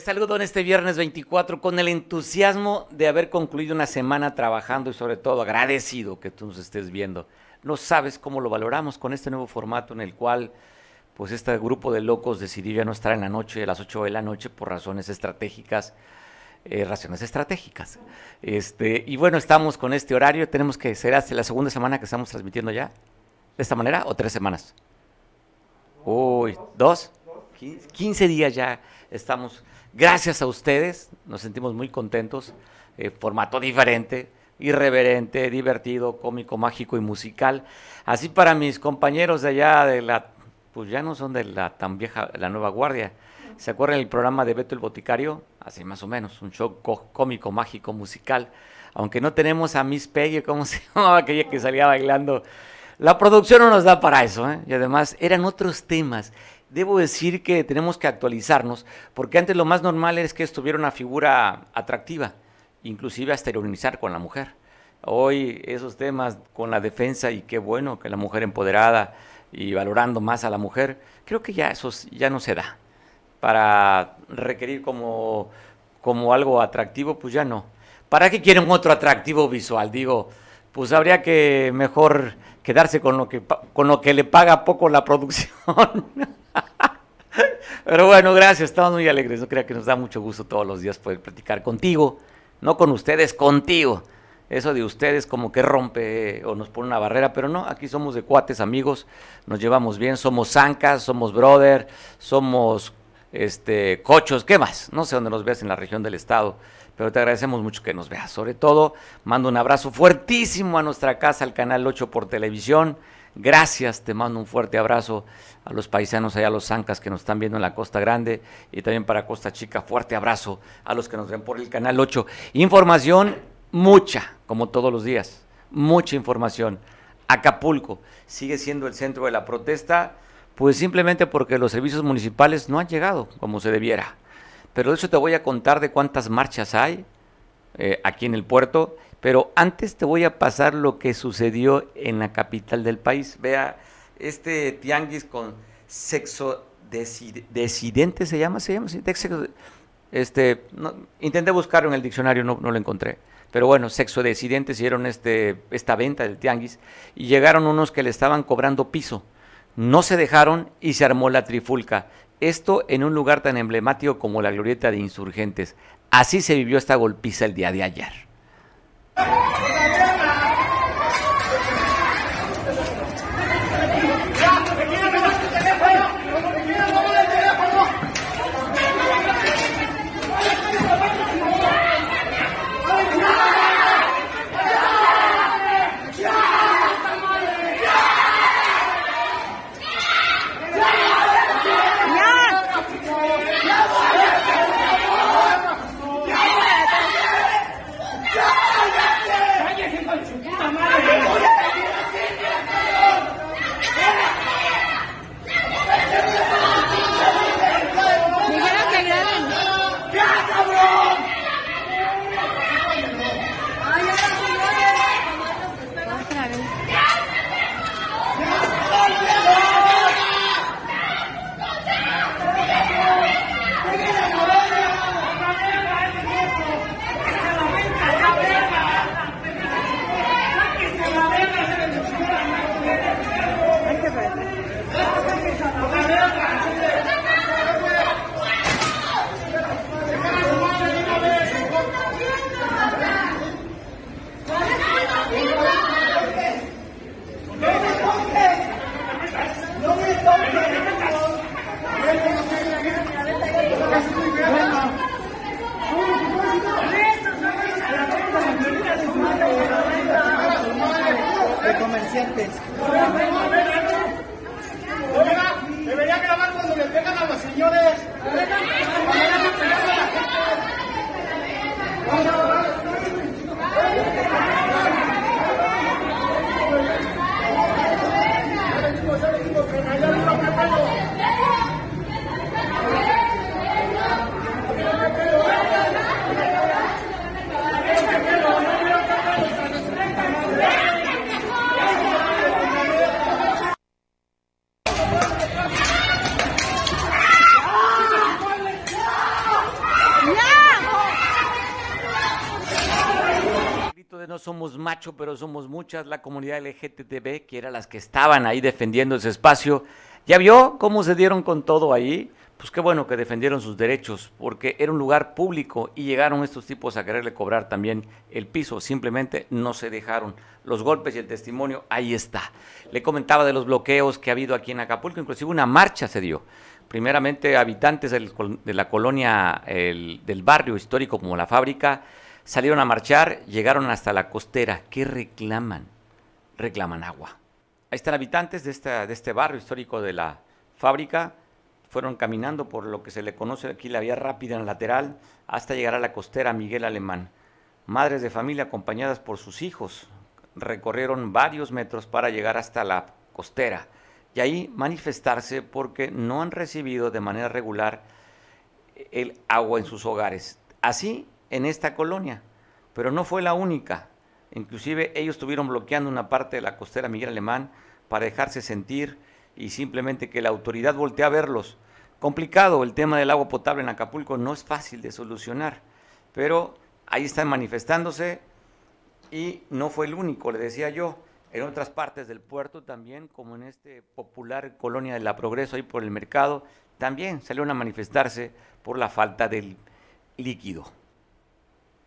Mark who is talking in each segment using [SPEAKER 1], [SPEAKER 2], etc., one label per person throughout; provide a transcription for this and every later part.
[SPEAKER 1] Saludo en este viernes 24 con el entusiasmo de haber concluido una semana trabajando y sobre todo agradecido que tú nos estés viendo. No sabes cómo lo valoramos con este nuevo formato en el cual pues este grupo de locos decidió ya no estar en la noche, a las 8 de la noche por razones estratégicas, eh, razones estratégicas. Este, y bueno, estamos con este horario, tenemos que ser hasta la segunda semana que estamos transmitiendo ya, de esta manera, o tres semanas. Uy, dos, 15 días ya estamos Gracias a ustedes, nos sentimos muy contentos. Eh, formato diferente, irreverente, divertido, cómico, mágico y musical. Así para mis compañeros de allá de la, pues ya no son de la tan vieja, la nueva guardia. ¿Se acuerdan el programa de Beto el Boticario? Así más o menos, un show cómico, mágico, musical. Aunque no tenemos a Miss Peggy, ¿cómo se llamaba aquella que salía bailando? La producción no nos da para eso, ¿eh? Y además eran otros temas debo decir que tenemos que actualizarnos, porque antes lo más normal es que estuviera una figura atractiva, inclusive hasta ironizar con la mujer. Hoy esos temas con la defensa y qué bueno que la mujer empoderada y valorando más a la mujer, creo que ya eso ya no se da. Para requerir como, como algo atractivo, pues ya no. ¿Para qué quieren otro atractivo visual? Digo, pues habría que mejor quedarse con lo que, con lo que le paga poco la producción. Pero bueno, gracias, estamos muy alegres. No crea que nos da mucho gusto todos los días poder platicar contigo, no con ustedes, contigo. Eso de ustedes como que rompe o nos pone una barrera, pero no, aquí somos de cuates, amigos, nos llevamos bien, somos zancas, somos brother, somos este cochos, ¿qué más? No sé dónde nos veas en la región del estado, pero te agradecemos mucho que nos veas. Sobre todo, mando un abrazo fuertísimo a nuestra casa, al canal 8 por televisión. Gracias, te mando un fuerte abrazo a los paisanos allá, a los zancas que nos están viendo en la Costa Grande y también para Costa Chica. Fuerte abrazo a los que nos ven por el canal 8. Información mucha, como todos los días. Mucha información. Acapulco sigue siendo el centro de la protesta, pues simplemente porque los servicios municipales no han llegado como se debiera. Pero de eso te voy a contar de cuántas marchas hay eh, aquí en el puerto. Pero antes te voy a pasar lo que sucedió en la capital del país. Vea este tianguis con sexo decidente, se llama, se llama, este, intenté buscarlo en el diccionario, no, no, lo encontré. Pero bueno, sexo decidentes hicieron este, esta venta del tianguis y llegaron unos que le estaban cobrando piso. No se dejaron y se armó la trifulca. Esto en un lugar tan emblemático como la glorieta de insurgentes. Así se vivió esta golpiza el día de ayer. Yeah. pero somos muchas, la comunidad LGTB, que eran las que estaban ahí defendiendo ese espacio, ¿ya vio cómo se dieron con todo ahí? Pues qué bueno que defendieron sus derechos, porque era un lugar público y llegaron estos tipos a quererle cobrar también el piso. Simplemente no se dejaron. Los golpes y el testimonio, ahí está. Le comentaba de los bloqueos que ha habido aquí en Acapulco, inclusive una marcha se dio. Primeramente, habitantes de la colonia del barrio histórico como la fábrica salieron a marchar, llegaron hasta la costera. ¿Qué reclaman? Reclaman agua. Ahí están habitantes de, esta, de este barrio histórico de la fábrica. Fueron caminando por lo que se le conoce aquí la vía rápida en lateral hasta llegar a la costera Miguel Alemán. Madres de familia acompañadas por sus hijos recorrieron varios metros para llegar hasta la costera y ahí manifestarse porque no han recibido de manera regular el agua en sus hogares. Así en esta colonia, pero no fue la única. Inclusive ellos estuvieron bloqueando una parte de la costera Miguel Alemán para dejarse sentir y simplemente que la autoridad voltee a verlos. Complicado el tema del agua potable en Acapulco, no es fácil de solucionar, pero ahí están manifestándose y no fue el único, le decía yo. En otras partes del puerto también, como en este popular colonia de la Progreso, ahí por el mercado, también salieron a manifestarse por la falta del líquido.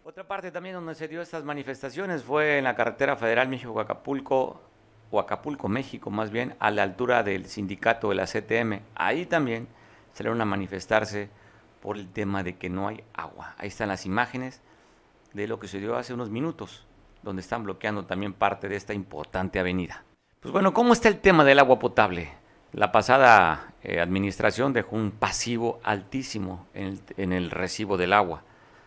[SPEAKER 1] Otra parte también donde se dio estas manifestaciones fue en la carretera federal México-Acapulco, o Acapulco, México más bien, a la altura del sindicato de la CTM. Ahí también salieron a manifestarse por el tema de que no hay agua. Ahí están las imágenes de lo que se dio hace unos minutos, donde están bloqueando también parte de esta importante avenida. Pues bueno, ¿cómo está el tema del agua potable? La pasada eh, administración dejó un pasivo altísimo en el recibo del agua,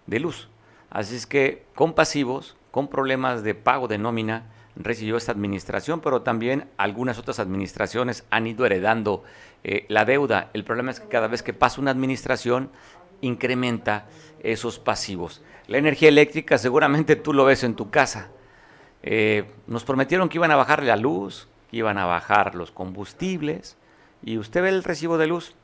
[SPEAKER 1] de luz. Así es que con pasivos, con problemas de pago de nómina, recibió esta administración, pero también algunas otras administraciones han ido heredando eh, la deuda. El problema es que cada vez que pasa una administración, incrementa esos pasivos. La energía eléctrica, seguramente tú lo ves en tu casa. Eh, nos prometieron que iban a bajar la luz, que iban a bajar los combustibles, y usted ve el recibo de luz.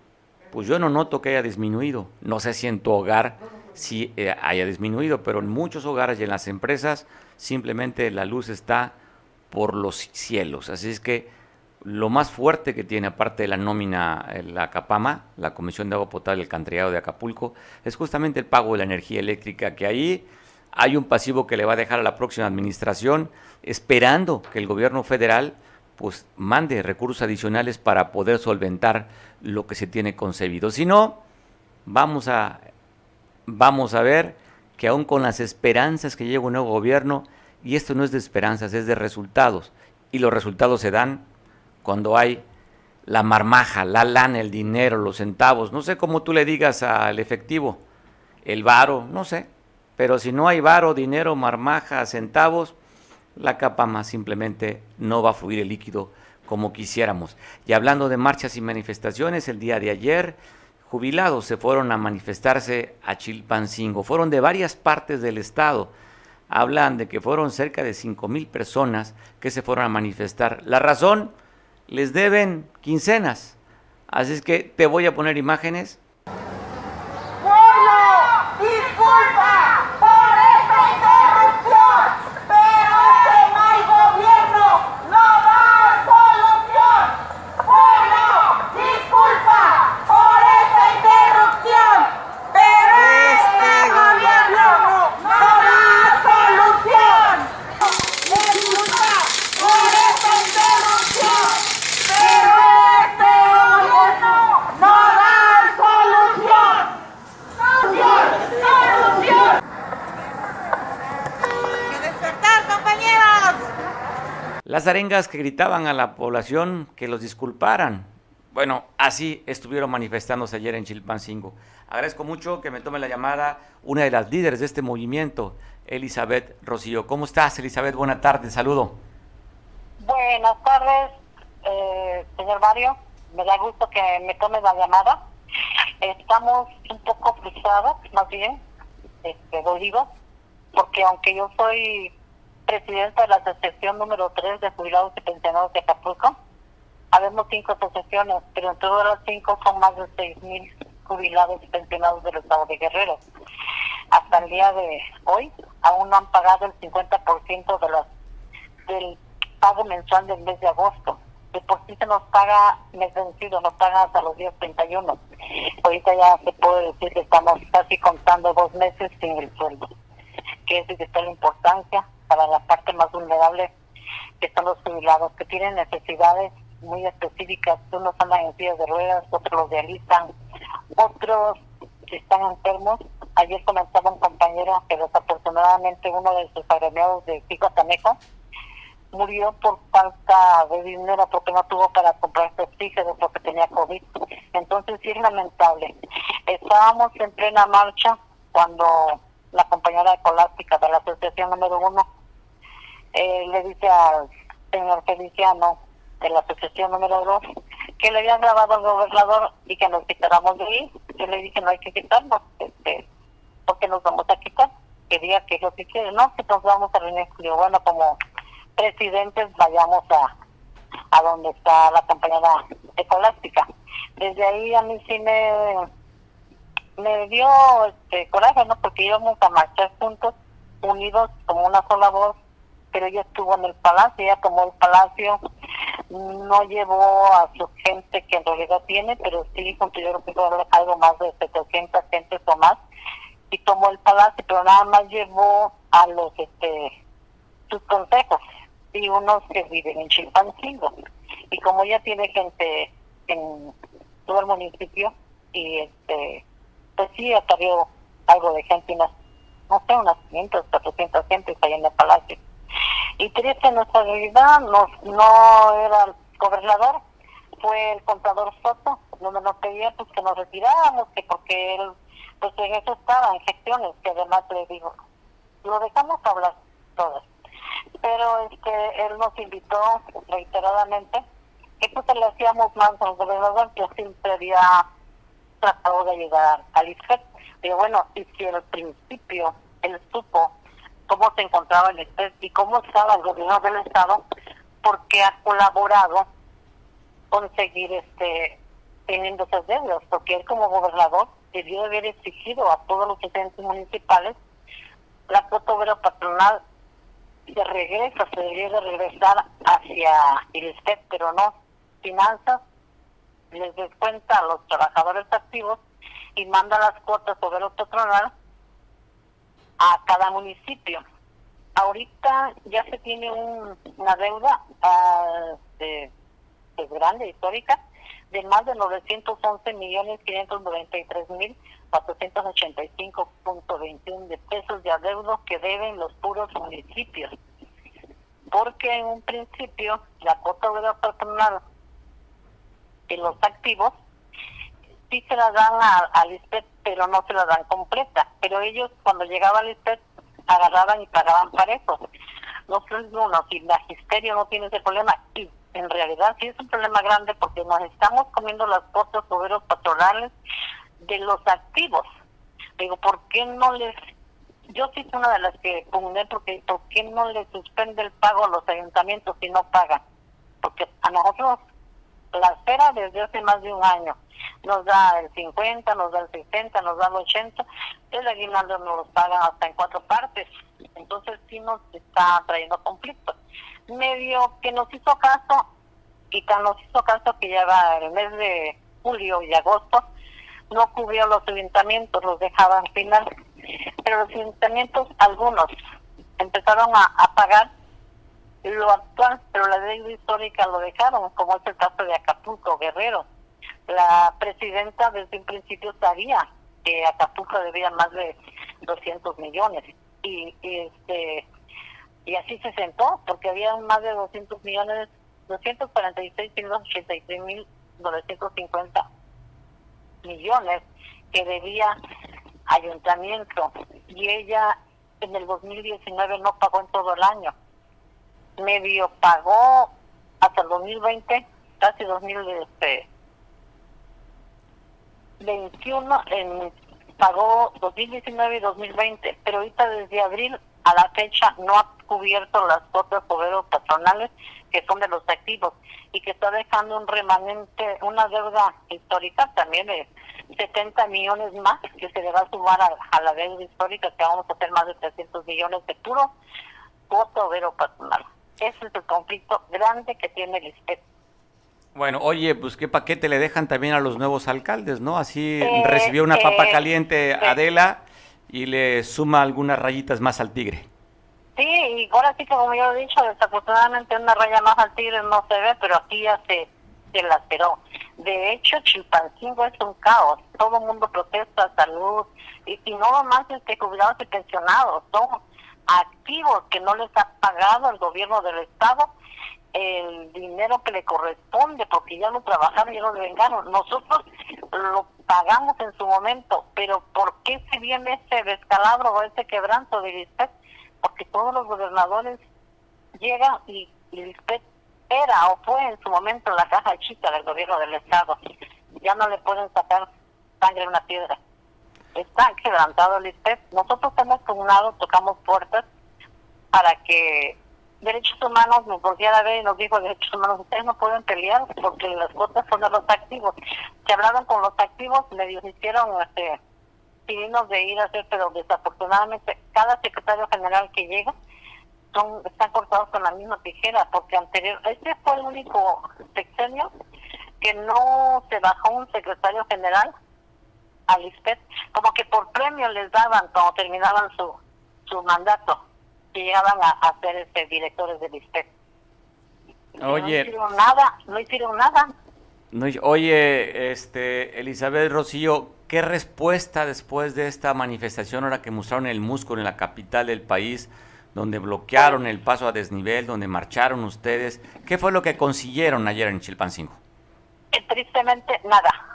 [SPEAKER 1] Pues yo no noto que haya disminuido. No sé si en tu hogar sí eh, haya disminuido, pero en muchos hogares y en las empresas simplemente la luz está por los cielos. Así es que lo más fuerte que tiene, aparte de la nómina, eh, la CAPAMA, la Comisión de Agua Potable, el Cantrellado de Acapulco, es justamente el pago de la energía eléctrica, que ahí hay un pasivo que le va a dejar a la próxima administración, esperando que el gobierno federal pues mande recursos adicionales para poder solventar lo que se tiene concebido. Si no, vamos a vamos a ver que aún con las esperanzas que llega un nuevo gobierno, y esto no es de esperanzas, es de resultados, y los resultados se dan cuando hay la marmaja, la lana, el dinero, los centavos, no sé cómo tú le digas al efectivo, el varo, no sé, pero si no hay varo, dinero, marmaja, centavos, la capa más simplemente no va a fluir el líquido como quisiéramos. Y hablando de marchas y manifestaciones, el día de ayer jubilados se fueron a manifestarse a Chilpancingo. Fueron de varias partes del estado. Hablan de que fueron cerca de cinco mil personas que se fueron a manifestar. La razón, les deben quincenas. Así es que te voy a poner imágenes Las arengas que gritaban a la población que los disculparan. Bueno, así estuvieron manifestándose ayer en Chilpancingo. Agradezco mucho que me tome la llamada una de las líderes de este movimiento, Elizabeth Rocío. ¿Cómo estás, Elizabeth? Buenas tardes, saludo.
[SPEAKER 2] Buenas tardes, eh, señor Mario. Me da gusto que me tome la llamada. Estamos un poco frustrados, más bien, este, dolidos, porque aunque yo soy presidenta de la asociación número 3 de jubilados y pensionados de Acapulco. Habemos cinco asociaciones, pero en todas las cinco son más de 6.000 jubilados y pensionados del estado de Guerrero. Hasta el día de hoy aún no han pagado el 50% de las, del pago mensual del mes de agosto. De por sí se nos paga mes vencido, nos paga hasta los días 31. Ahorita ya se puede decir que estamos casi contando dos meses sin el sueldo, que es de la importancia para la parte más vulnerable que son los jubilados, que tienen necesidades muy específicas. Unos andan en sillas de ruedas, otros los realizan, otros están enfermos. Ayer comentaba un compañero que desafortunadamente uno de sus agremiados de Pico Tanejo murió por falta de dinero porque no tuvo para comprarse oxígeno porque tenía COVID. Entonces sí es lamentable. Estábamos en plena marcha cuando la compañera ecolástica de la asociación número uno eh, le dice al señor Feliciano de la asociación número dos que le habían grabado al gobernador y que nos quitáramos de ahí. Yo le dije, no hay que quitarnos, este, porque nos vamos a quitar. Que diga que es lo que quiere, no, que nos vamos a reunir. bueno, como presidentes vayamos a, a donde está la compañera ecolástica. Desde ahí a mí sí me, me dio este coraje, ¿no? Porque íbamos a marchar juntos, unidos como una sola voz, pero ella estuvo en el palacio, ella tomó el palacio, no llevó a su gente que en realidad tiene, pero sí considero que algo más de 700 gentes o más, y tomó el palacio, pero nada más llevó a los, este, sus consejos, y unos que viven en Chilpancingo. Y como ella tiene gente en todo el municipio, y este, pues sí, atravió algo de gente, unas, no sé, unas 500, 400 gentes ahí en el palacio y triste nuestra realidad, no, no era el gobernador, fue el contador Soto, donde nos pedía pues que nos retiráramos, que porque él, pues en eso estaba, en gestiones, que además le digo, lo dejamos hablar todas. Pero este, él nos invitó reiteradamente, que pues le hacíamos más al gobernador, que siempre había tratado de ayudar al IFET. Digo, bueno, y si al principio él supo cómo se encontraba el Estado y cómo estaba el gobierno del Estado, porque ha colaborado con seguir este, teniendo esas deudas, porque él como gobernador debió haber exigido a todos los presidentes municipales la cuota patronal se regresa, se debería de regresar hacia el Estado, pero no, finanzas les descuenta a los trabajadores activos y manda las cuotas obrero patronal a cada municipio. Ahorita ya se tiene una deuda uh, de, de grande, histórica, de más de 911 millones 593 mil 485.21 de pesos de adeudos que deben los puros municipios. Porque en un principio la cuota de personal de los activos sí se la dan al ISPET, pero no se la dan completa. Pero ellos cuando llegaba al ISPET agarraban y pagaban para eso. Nosotros no, no, si magisterio no tiene ese problema, y en realidad sí es un problema grande porque nos estamos comiendo las cosas obreros patronales de los activos. Digo, ¿por qué no les yo sí soy una de las que pugné porque ¿por qué no les suspende el pago a los ayuntamientos si no pagan? Porque a nosotros la espera desde hace más de un año nos da el 50, nos da el 60, nos da el 80, el aguinaldo nos lo pagan hasta en cuatro partes. Entonces sí nos está trayendo conflictos. Medio que nos hizo caso, y tan nos hizo caso que ya va el mes de julio y agosto, no cubrió los ayuntamientos, los dejaban final. Pero los ayuntamientos, algunos, empezaron a pagar lo actual, pero la deuda histórica lo dejaron, como es el caso de Acapulco, Guerrero. La presidenta desde un principio sabía que Acapulco debía más de 200 millones y, este y así se sentó porque había más de 200 millones 246 mil 950 millones que debía ayuntamiento y ella en el 2019 no pagó en todo el año medio pagó hasta el 2020 casi 2020 este, 21 en, pagó 2019 y 2020, pero ahorita desde abril a la fecha no ha cubierto las cuotas obreros patronales que son de los activos y que está dejando un remanente, una deuda histórica también de 70 millones más que se le va a sumar a, la deuda histórica que vamos a hacer más de 300 millones de puro cuota obrero patronal. Ese es el conflicto grande que tiene el ISPET.
[SPEAKER 1] Bueno, oye, pues qué paquete le dejan también a los nuevos alcaldes, ¿no? Así eh, recibió una papa eh, caliente Adela y le suma algunas rayitas más al tigre.
[SPEAKER 2] Sí, y ahora sí que como yo he dicho, desafortunadamente una raya más al tigre no se ve, pero aquí ya se, se laceró. De hecho, Chilpancingo es un caos. Todo el mundo protesta salud. Y, y no más este, jubilados y pensionados. Son activos que no les ha pagado el gobierno del Estado el dinero que le corresponde porque ya lo trabajaron y ya lo vengaron. Nosotros lo pagamos en su momento, pero ¿por qué se viene ese descalabro o ese quebranto de Lisbeth? Porque todos los gobernadores llegan y Lisbeth era o fue en su momento la caja chica del gobierno del Estado. Ya no le pueden sacar sangre en una piedra. Está quebrantado Lisbeth. Nosotros hemos pugnado, tocamos puertas para que derechos humanos nos volviera a ver y nos dijo derechos humanos, ustedes no pueden pelear porque las cuotas son de los activos. Se hablaron con los activos, medio hicieron este pidimos de ir a hacer, pero desafortunadamente cada secretario general que llega son están cortados con la misma tijera, porque anterior, este fue el único sexenio que no se bajó un secretario general al ISPET, como que por premio les daban cuando terminaban su, su mandato que llegaban a, ser este, directores del ISPEC. Oye. No hicieron nada, no hicieron nada.
[SPEAKER 1] oye, este, Elizabeth Rocío, ¿qué respuesta después de esta manifestación, ahora que mostraron el músculo en la capital del país, donde bloquearon el paso a desnivel, donde marcharon ustedes? ¿Qué fue lo que consiguieron ayer en Chilpancingo?
[SPEAKER 2] Eh, tristemente, nada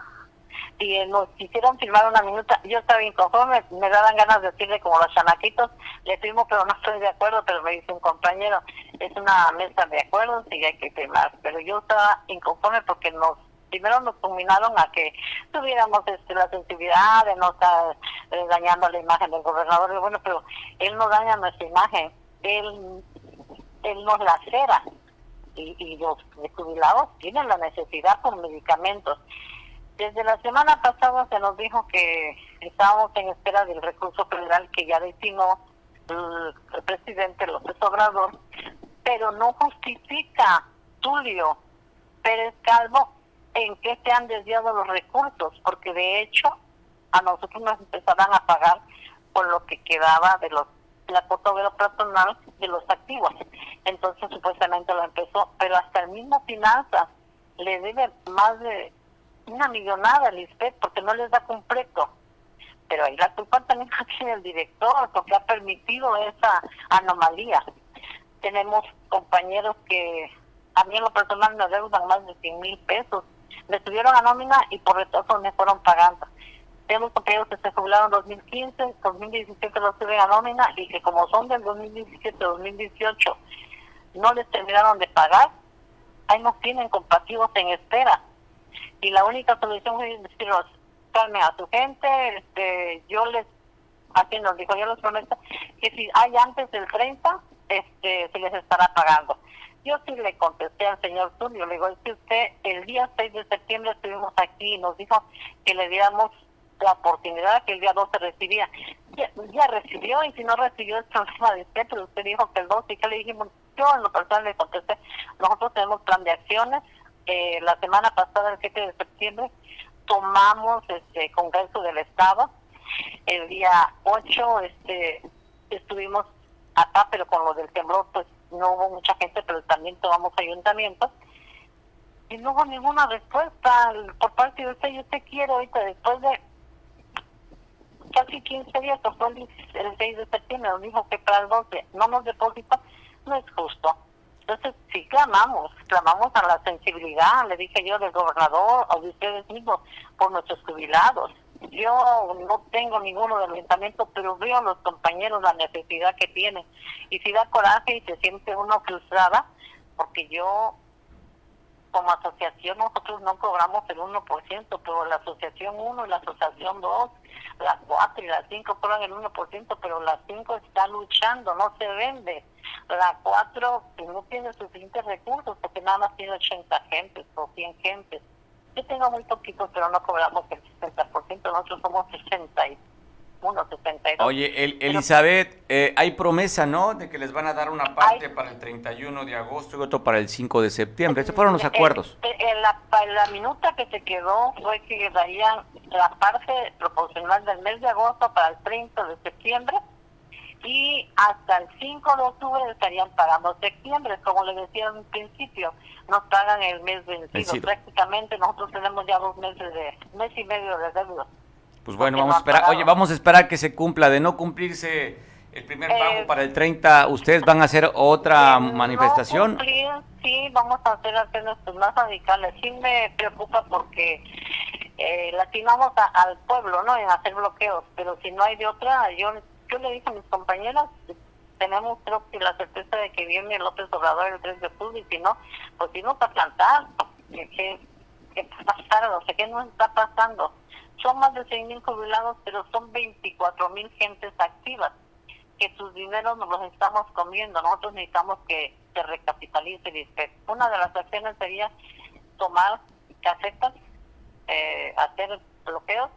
[SPEAKER 2] y nos quisieron firmar una minuta, yo estaba inconforme, me daban ganas de decirle como los chanaquitos, le firmo pero no estoy de acuerdo, pero me dice un compañero, es una mesa de acuerdos y hay que firmar, pero yo estaba inconforme porque nos primero nos combinaron a que tuviéramos este, la sensibilidad de no estar eh, dañando la imagen del gobernador, y bueno, pero él no daña nuestra imagen, él, él nos lacera y, y los jubilados tienen la necesidad por medicamentos desde la semana pasada se nos dijo que estábamos en espera del recurso federal que ya destinó el, presidente López Obrador, pero no justifica Tulio Pérez Calvo en qué se han desviado los recursos, porque de hecho a nosotros nos empezaban a pagar por lo que quedaba de los la fotógrafo personal de los activos. Entonces supuestamente lo empezó, pero hasta el mismo Finanzas le debe más de una millonada al ISPEC porque no les da completo. Pero ahí la culpa también tiene el director porque ha permitido esa anomalía. Tenemos compañeros que a mí en lo personal me deudan más de 100 mil pesos. Me subieron a nómina y por retraso me fueron pagando. Tenemos compañeros que se jubilaron en 2015, 2017 los suben a nómina y que como son del 2017-2018 no les terminaron de pagar, ahí nos tienen compasivos en espera y la única solución es decirnos, calme a su gente, este, yo les, así nos dijo, yo les prometo que si hay antes del 30, este, se les estará pagando. Yo sí le contesté al señor Tulio, le digo, es que usted el día 6 de septiembre estuvimos aquí y nos dijo que le diéramos la oportunidad que el día 12 recibía. Ya, recibió y si no recibió el problema de usted, pero usted dijo que el 12 y que le dijimos, yo en lo personal le contesté, nosotros tenemos plan de acciones, eh, la semana pasada, el 7 de septiembre, tomamos este Congreso del Estado. El día 8 este, estuvimos acá, pero con lo del temblor, pues no hubo mucha gente, pero también tomamos ayuntamientos. Y no hubo ninguna respuesta por parte de usted. Yo te quiero ahorita, después de casi 15 días, fue el, 6 de septiembre, nos dijo que para el 12 no nos deposita, no es justo. Entonces, sí clamamos, clamamos a la sensibilidad, le dije yo, del gobernador o de ustedes mismos, por nuestros jubilados. Yo no tengo ninguno del ayuntamiento, pero veo a los compañeros la necesidad que tienen. Y si da coraje y se siente uno frustrada, porque yo como asociación nosotros no cobramos el 1%, pero la asociación 1 y la asociación 2, la 4 y la 5 cobran el 1%, pero la 5 está luchando, no se vende. La 4 pues, no tiene suficientes recursos porque nada más tiene 80 gentes o 100 gentes. Yo tengo muy poquitos, pero no cobramos el 60%, nosotros somos 60
[SPEAKER 1] Oye, el, Elizabeth, eh, hay promesa, ¿no? De que les van a dar una parte para el 31 de agosto y otro para el 5 de septiembre. Estos fueron los acuerdos.
[SPEAKER 2] En, la, la, minuta que se quedó fue que darían la parte proporcional del mes de agosto para el 30 de septiembre y hasta el 5 de octubre estarían pagando septiembre, como les decía en un principio, nos pagan el mes vencido. Prácticamente nosotros tenemos ya dos meses de, mes y medio de deuda.
[SPEAKER 1] Pues bueno, vamos a esperar. Oye, vamos a esperar que se cumpla. De no cumplirse el primer pago eh, para el 30, ¿ustedes van a hacer otra manifestación?
[SPEAKER 2] Cumplir, sí, vamos a hacer acciones más radicales. Sí me preocupa porque eh, lastimamos al pueblo, ¿no? En hacer bloqueos. Pero si no hay de otra, yo, yo le dije a mis compañeras, tenemos creo que la certeza de que viene López Obrador el 3 de octubre y si no, pues si no para plantar, ¿qué, qué, qué está pasando? O sea, ¿qué no está pasando? Son más de 6.000 jubilados, pero son 24.000 gentes activas, que sus dineros nos los estamos comiendo. Nosotros necesitamos que se recapitalice el Una de las acciones sería tomar casetas, eh, hacer bloqueos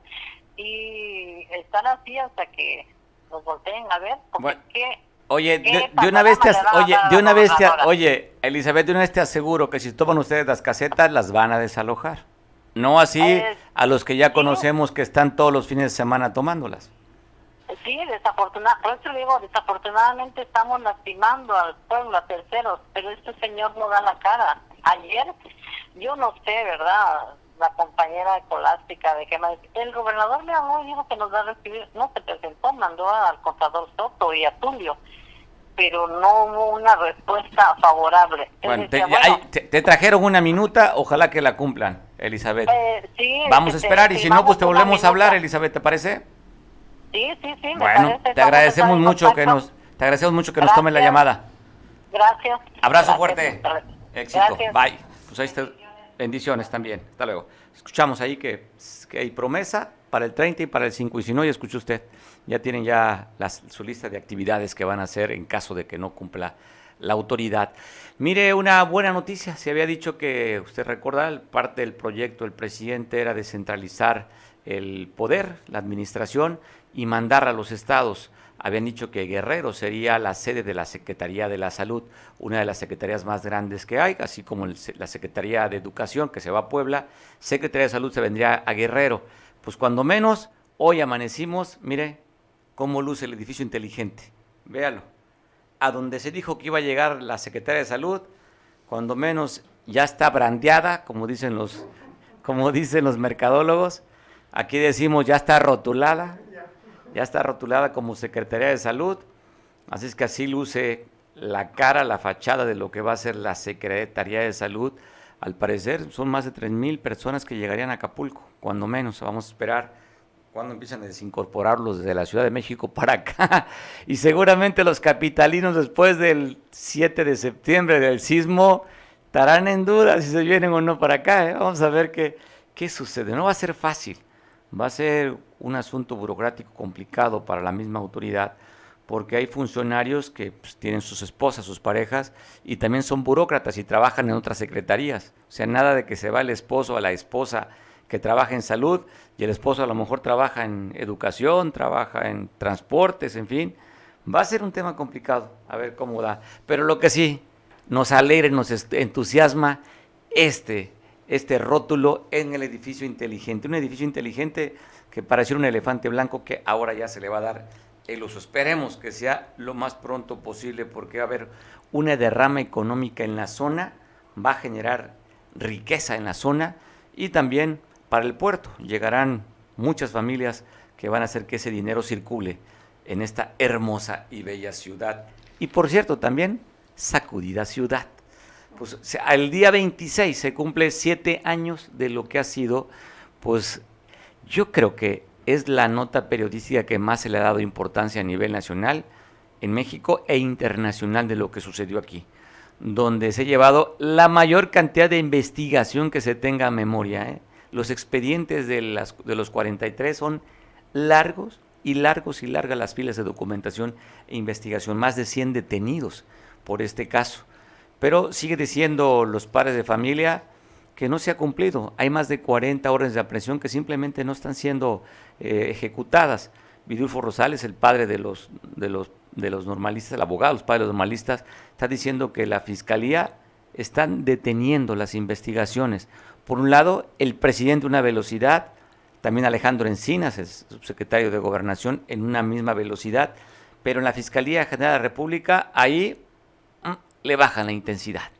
[SPEAKER 2] y estar así hasta que nos volteen a ver.
[SPEAKER 1] Oye, de, una vez te, oye, de una vez te, oye, Elizabeth, de una vez te aseguro que si toman ustedes las casetas las van a desalojar. No así a los que ya conocemos que están todos los fines de semana tomándolas.
[SPEAKER 2] Sí, desafortunadamente, por eso digo, desafortunadamente estamos lastimando al pueblo, a terceros, pero este señor no da la cara. Ayer, yo no sé, ¿verdad? La compañera ecolástica de que el gobernador me habló y dijo que nos va a recibir, no se presentó, mandó al contador Soto y a Tulio pero no hubo una respuesta favorable.
[SPEAKER 1] Bueno, te, trajeron una minuta, ojalá que la cumplan, Elizabeth. Eh, Vamos a esperar y si no, pues te volvemos a hablar, Elizabeth, ¿te parece?
[SPEAKER 2] Sí, sí, sí.
[SPEAKER 1] bueno, te agradecemos mucho que nos, te agradecemos mucho que nos tomen la llamada.
[SPEAKER 2] Gracias.
[SPEAKER 1] Abrazo fuerte. Éxito. Bye. Pues ahí está. Bendiciones también. Hasta luego. Escuchamos ahí que, que hay promesa para el 30 y para el 5. Y si no, ya escuchó usted ya tienen ya su lista de actividades que van a hacer en caso de que no cumpla la autoridad. Mire, una buena noticia, se había dicho que, usted recuerda, parte del proyecto del presidente era descentralizar el poder, la administración y mandar a los estados. Habían dicho que Guerrero sería la sede de la Secretaría de la Salud, una de las secretarías más grandes que hay, así como la Secretaría de Educación que se va a Puebla, Secretaría de Salud se vendría a Guerrero. Pues cuando menos, hoy amanecimos, mire, cómo luce el edificio inteligente. Véalo. A donde se dijo que iba a llegar la Secretaría de Salud, cuando menos ya está brandeada, como dicen los, como dicen los mercadólogos. Aquí decimos ya está rotulada, ya está rotulada como Secretaría de Salud. Así es que así luce la cara, la fachada de lo que va a ser la Secretaría de Salud. Al parecer son más de 3.000 personas que llegarían a Acapulco, cuando menos. Vamos a esperar cuando empiezan a desincorporarlos desde la Ciudad de México para acá. Y seguramente los capitalinos después del 7 de septiembre del sismo estarán en duda si se vienen o no para acá. ¿eh? Vamos a ver qué, qué sucede. No va a ser fácil, va a ser un asunto burocrático complicado para la misma autoridad porque hay funcionarios que pues, tienen sus esposas, sus parejas, y también son burócratas y trabajan en otras secretarías. O sea, nada de que se va el esposo a la esposa que trabaja en salud y el esposo a lo mejor trabaja en educación, trabaja en transportes, en fin. Va a ser un tema complicado, a ver cómo da. Pero lo que sí nos alegra, nos entusiasma este, este rótulo en el edificio inteligente. Un edificio inteligente que pareció un elefante blanco que ahora ya se le va a dar el uso. Esperemos que sea lo más pronto posible porque va a haber una derrama económica en la zona, va a generar riqueza en la zona y también para el puerto. Llegarán muchas familias que van a hacer que ese dinero circule en esta hermosa y bella ciudad. Y por cierto, también sacudida ciudad. Pues al día 26 se cumple siete años de lo que ha sido, pues yo creo que es la nota periodística que más se le ha dado importancia a nivel nacional en México e internacional de lo que sucedió aquí. donde se ha llevado la mayor cantidad de investigación que se tenga a memoria. ¿eh? Los expedientes de, las, de los 43 son largos y largos y largas las filas de documentación e investigación, más de 100 detenidos por este caso. Pero sigue diciendo los padres de familia que no se ha cumplido. Hay más de 40 órdenes de aprehensión que simplemente no están siendo eh, ejecutadas. Vidulfo Rosales, el padre de los, de los, de los normalistas, el abogado, los padres de los normalistas, está diciendo que la fiscalía están deteniendo las investigaciones. Por un lado, el presidente una velocidad, también Alejandro Encinas, el subsecretario de Gobernación, en una misma velocidad, pero en la Fiscalía General de la República, ahí mm, le bajan la intensidad.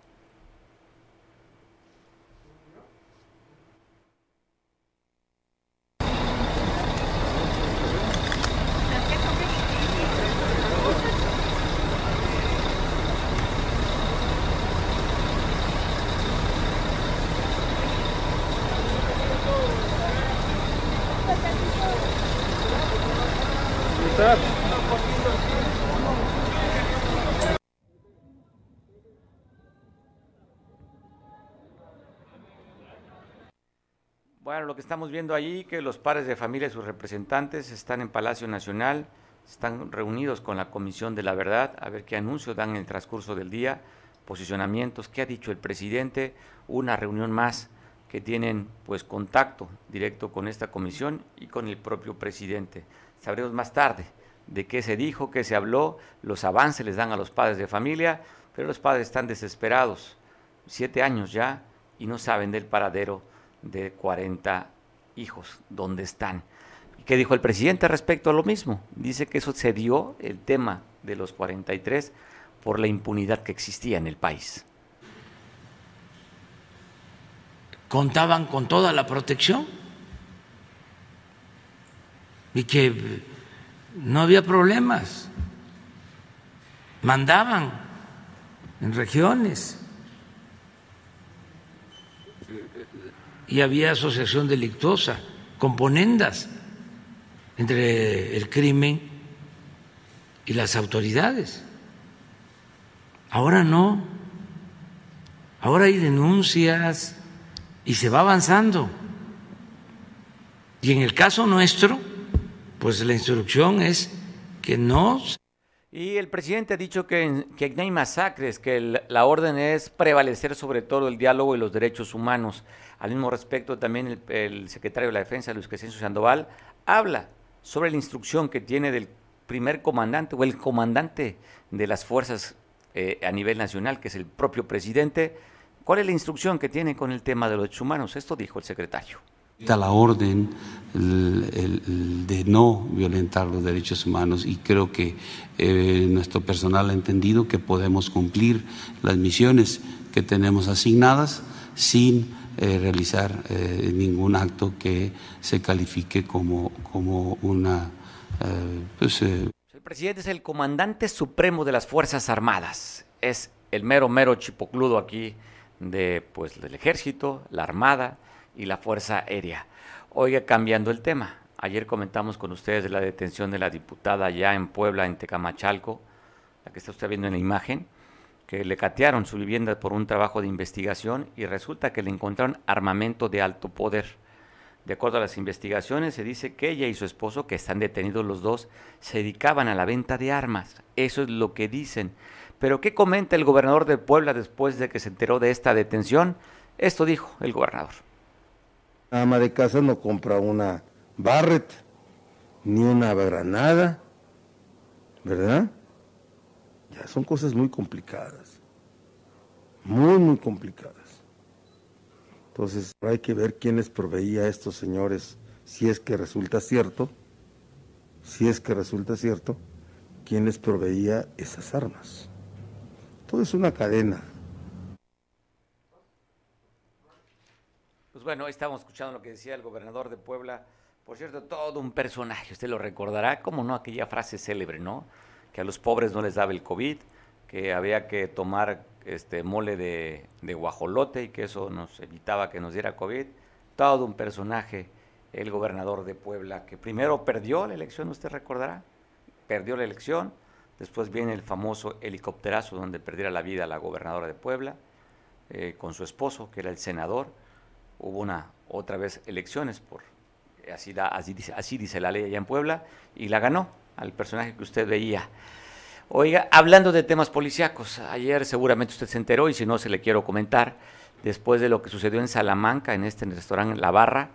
[SPEAKER 1] Bueno, lo que estamos viendo allí, que los padres de familia y sus representantes están en Palacio Nacional, están reunidos con la Comisión de la Verdad, a ver qué anuncios dan en el transcurso del día, posicionamientos, qué ha dicho el presidente, una reunión más que tienen pues contacto directo con esta comisión y con el propio presidente. Sabremos más tarde de qué se dijo, qué se habló, los avances les dan a los padres de familia, pero los padres están desesperados, siete años ya, y no saben del paradero de 40 hijos, dónde están. ¿Y qué dijo el presidente respecto a lo mismo? Dice que eso se dio, el tema de los 43, por la impunidad que existía en el país.
[SPEAKER 3] Contaban con toda la protección y que no había problemas, mandaban en regiones y había asociación delictuosa, componendas entre el crimen y las autoridades. Ahora no, ahora hay denuncias y se va avanzando. Y en el caso nuestro, pues la instrucción es que no
[SPEAKER 1] y el presidente ha dicho que, no hay masacres, que la orden es prevalecer sobre todo el diálogo y los derechos humanos. Al mismo respecto, también el, secretario de la Defensa, Luis Crescencio Sandoval, habla sobre la instrucción que tiene del primer comandante o el comandante de las fuerzas eh, a nivel nacional, que es el propio presidente. ¿Cuál es la instrucción que tiene con el tema de los derechos humanos? Esto dijo el secretario
[SPEAKER 4] la orden de no violentar los derechos humanos y creo que eh, nuestro personal ha entendido que podemos cumplir las misiones que tenemos asignadas sin eh, realizar eh, ningún acto que se califique como, como una...
[SPEAKER 1] Pues, el presidente es el comandante supremo de las Fuerzas Armadas, es el mero, mero chipocludo aquí de, pues, del ejército, la armada, y la Fuerza Aérea. Oiga, cambiando el tema, ayer comentamos con ustedes de la detención de la diputada allá en Puebla, en Tecamachalco, la que está usted viendo en la imagen, que le catearon su vivienda por un trabajo de investigación y resulta que le encontraron armamento de alto poder. De acuerdo a las investigaciones, se dice que ella y su esposo, que están detenidos los dos, se dedicaban a la venta de armas. Eso es lo que dicen. Pero ¿qué comenta el gobernador de Puebla después de que se enteró de esta detención? Esto dijo el gobernador
[SPEAKER 5] ama de casa no compra una Barrett ni una granada, ¿verdad? Ya son cosas muy complicadas, muy, muy complicadas. Entonces hay que ver quién les proveía a estos señores, si es que resulta cierto, si es que resulta cierto, quién les proveía esas armas. Todo es una cadena.
[SPEAKER 1] Pues bueno, estábamos escuchando lo que decía el gobernador de Puebla. Por cierto, todo un personaje, usted lo recordará, como no, aquella frase célebre, ¿no? Que a los pobres no les daba el COVID, que había que tomar este mole de, guajolote y que eso nos evitaba que nos diera COVID. Todo un personaje, el gobernador de Puebla, que primero perdió la elección, usted recordará, perdió la elección, Después viene el famoso helicópterazo donde perdiera la vida la gobernadora de Puebla eh, con su esposo, que era el senador. Hubo una otra vez elecciones por así, da, así, dice, así dice la ley allá en Puebla y la ganó al personaje que usted veía. Oiga, hablando de temas policíacos, ayer seguramente usted se enteró y si no se le quiero comentar, después de lo que sucedió en Salamanca, en este restaurante La Barra,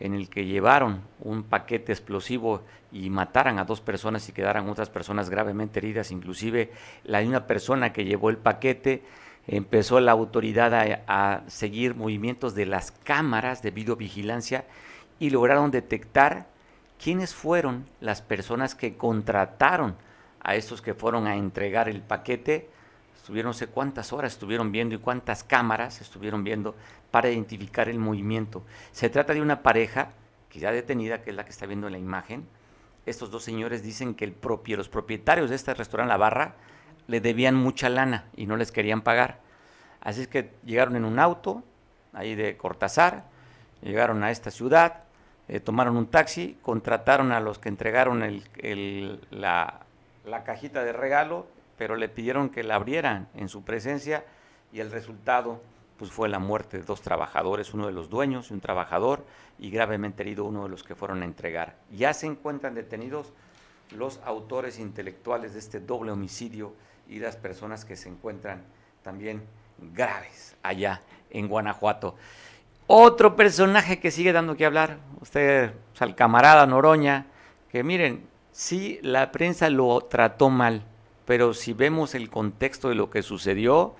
[SPEAKER 1] en el que llevaron un paquete explosivo y mataran a dos personas y quedaran otras personas gravemente heridas, inclusive la una persona que llevó el paquete empezó la autoridad a, seguir movimientos de las cámaras de videovigilancia y lograron detectar quiénes fueron las personas que contrataron a estos que fueron a entregar el paquete. Estuvieron sé cuántas horas estuvieron viendo y cuántas cámaras estuvieron viendo para identificar el movimiento. Se trata de una pareja que ya detenida, que es la que está viendo en la imagen. Estos dos señores dicen que el propio, los propietarios de este restaurante La Barra le debían mucha lana y no les querían pagar. Así es que llegaron en un auto, ahí de Cortázar, llegaron a esta ciudad, eh, tomaron un taxi, contrataron a los que entregaron el, la, la cajita de regalo, pero le pidieron que la abrieran en su presencia y el resultado pues fue la muerte de dos trabajadores, uno de los dueños y un trabajador, y gravemente herido uno de los que fueron a entregar. Ya se encuentran detenidos los autores intelectuales de este doble homicidio y las personas que se encuentran también graves allá en Guanajuato. Otro personaje que sigue dando que hablar, usted, al el camarada Noroña, que miren, sí, la prensa lo trató mal, pero si vemos el contexto de lo que sucedió,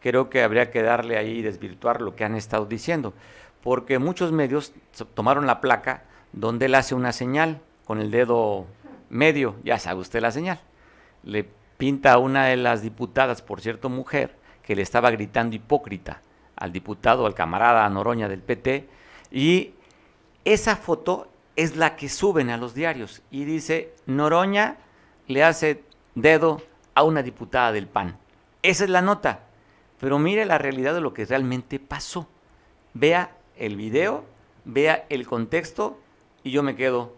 [SPEAKER 1] creo que habría que darle ahí y desvirtuar lo que han estado diciendo, porque muchos medios tomaron la placa donde él hace una señal con el dedo medio, ya sabe usted la señal, le pinta a una de las diputadas, por cierto mujer, que le estaba gritando hipócrita al diputado, al camarada Noroña del PT, y esa foto es la que suben a los diarios y dice, Noroña le hace dedo a una diputada del PAN. Esa es la nota, pero mire la realidad de lo que realmente pasó. Vea el video, vea el contexto y yo me quedo